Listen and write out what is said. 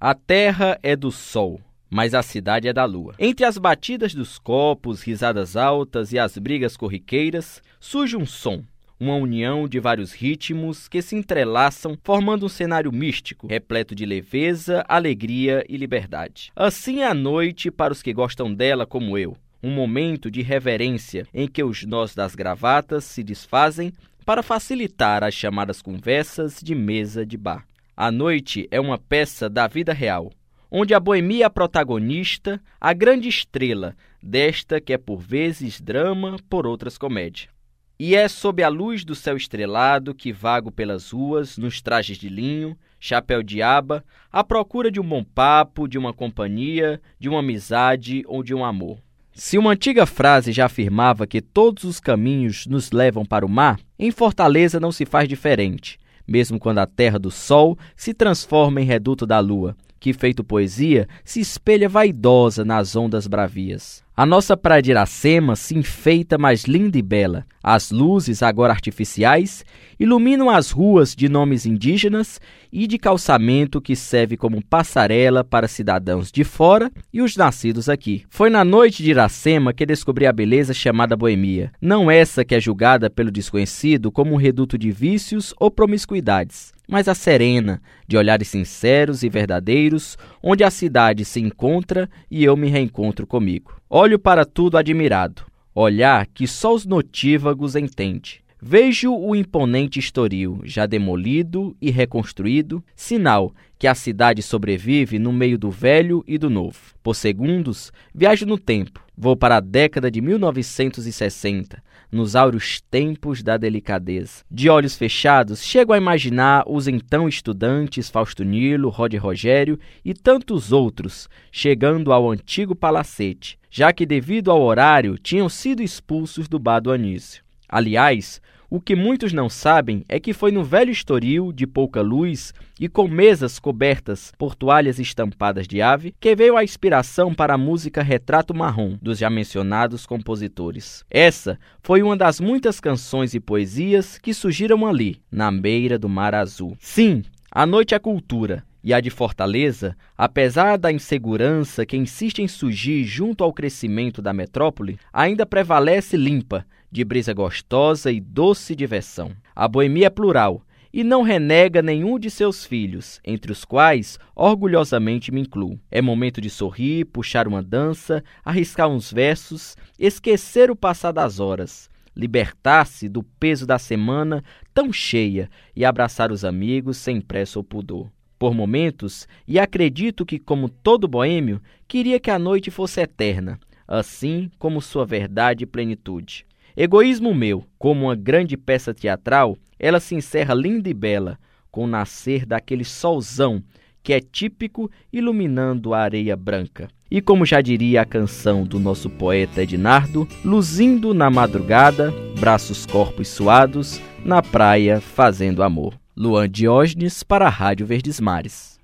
A terra é do sol, mas a cidade é da lua. Entre as batidas dos copos, risadas altas e as brigas corriqueiras, surge um som, uma união de vários ritmos que se entrelaçam, formando um cenário místico, repleto de leveza, alegria e liberdade. Assim é a noite para os que gostam dela como eu. Um momento de reverência em que os nós das gravatas se desfazem para facilitar as chamadas conversas de mesa de bar. A noite é uma peça da vida real, onde a boemia é a protagonista, a grande estrela desta que é por vezes drama, por outras comédia. E é sob a luz do céu estrelado que vago pelas ruas, nos trajes de linho, chapéu de aba, à procura de um bom papo, de uma companhia, de uma amizade ou de um amor. Se uma antiga frase já afirmava que todos os caminhos nos levam para o mar, em Fortaleza não se faz diferente mesmo quando a terra do sol se transforma em reduto da lua, que, feito poesia, se espelha vaidosa nas ondas bravias. A nossa praia de Iracema se enfeita mais linda e bela. As luzes, agora artificiais, iluminam as ruas de nomes indígenas e de calçamento que serve como passarela para cidadãos de fora e os nascidos aqui. Foi na noite de Iracema que descobri a beleza chamada boemia, não essa que é julgada pelo desconhecido como um reduto de vícios ou promiscuidades mas a serena, de olhares sinceros e verdadeiros, onde a cidade se encontra e eu me reencontro comigo. Olho para tudo admirado, olhar que só os notívagos entende. Vejo o imponente estoril, já demolido e reconstruído, sinal que a cidade sobrevive no meio do velho e do novo. Por segundos, viajo no tempo. Vou para a década de 1960, nos áureos tempos da delicadeza. De olhos fechados, chego a imaginar os então estudantes Fausto Nilo, Rod Rogério e tantos outros chegando ao antigo palacete, já que devido ao horário tinham sido expulsos do bar do Anísio. Aliás, o que muitos não sabem é que foi no velho estoril, de pouca luz e com mesas cobertas por toalhas estampadas de ave, que veio a inspiração para a música Retrato Marrom, dos já mencionados compositores. Essa foi uma das muitas canções e poesias que surgiram ali, na beira do Mar Azul. Sim, a noite é cultura, e a de Fortaleza, apesar da insegurança que insiste em surgir junto ao crescimento da metrópole, ainda prevalece limpa, de brisa gostosa e doce diversão. A boemia é plural e não renega nenhum de seus filhos, entre os quais orgulhosamente me incluo. É momento de sorrir, puxar uma dança, arriscar uns versos, esquecer o passar das horas libertar-se do peso da semana tão cheia e abraçar os amigos sem pressa ou pudor por momentos, e acredito que, como todo boêmio, queria que a noite fosse eterna, assim como sua verdade e plenitude. Egoísmo meu, como uma grande peça teatral, ela se encerra linda e bela, com o nascer daquele solzão que é típico iluminando a areia branca. E como já diria a canção do nosso poeta Ednardo, luzindo na madrugada, braços corpos suados, na praia fazendo amor. Luan Diógenes para a Rádio Verdes Mares.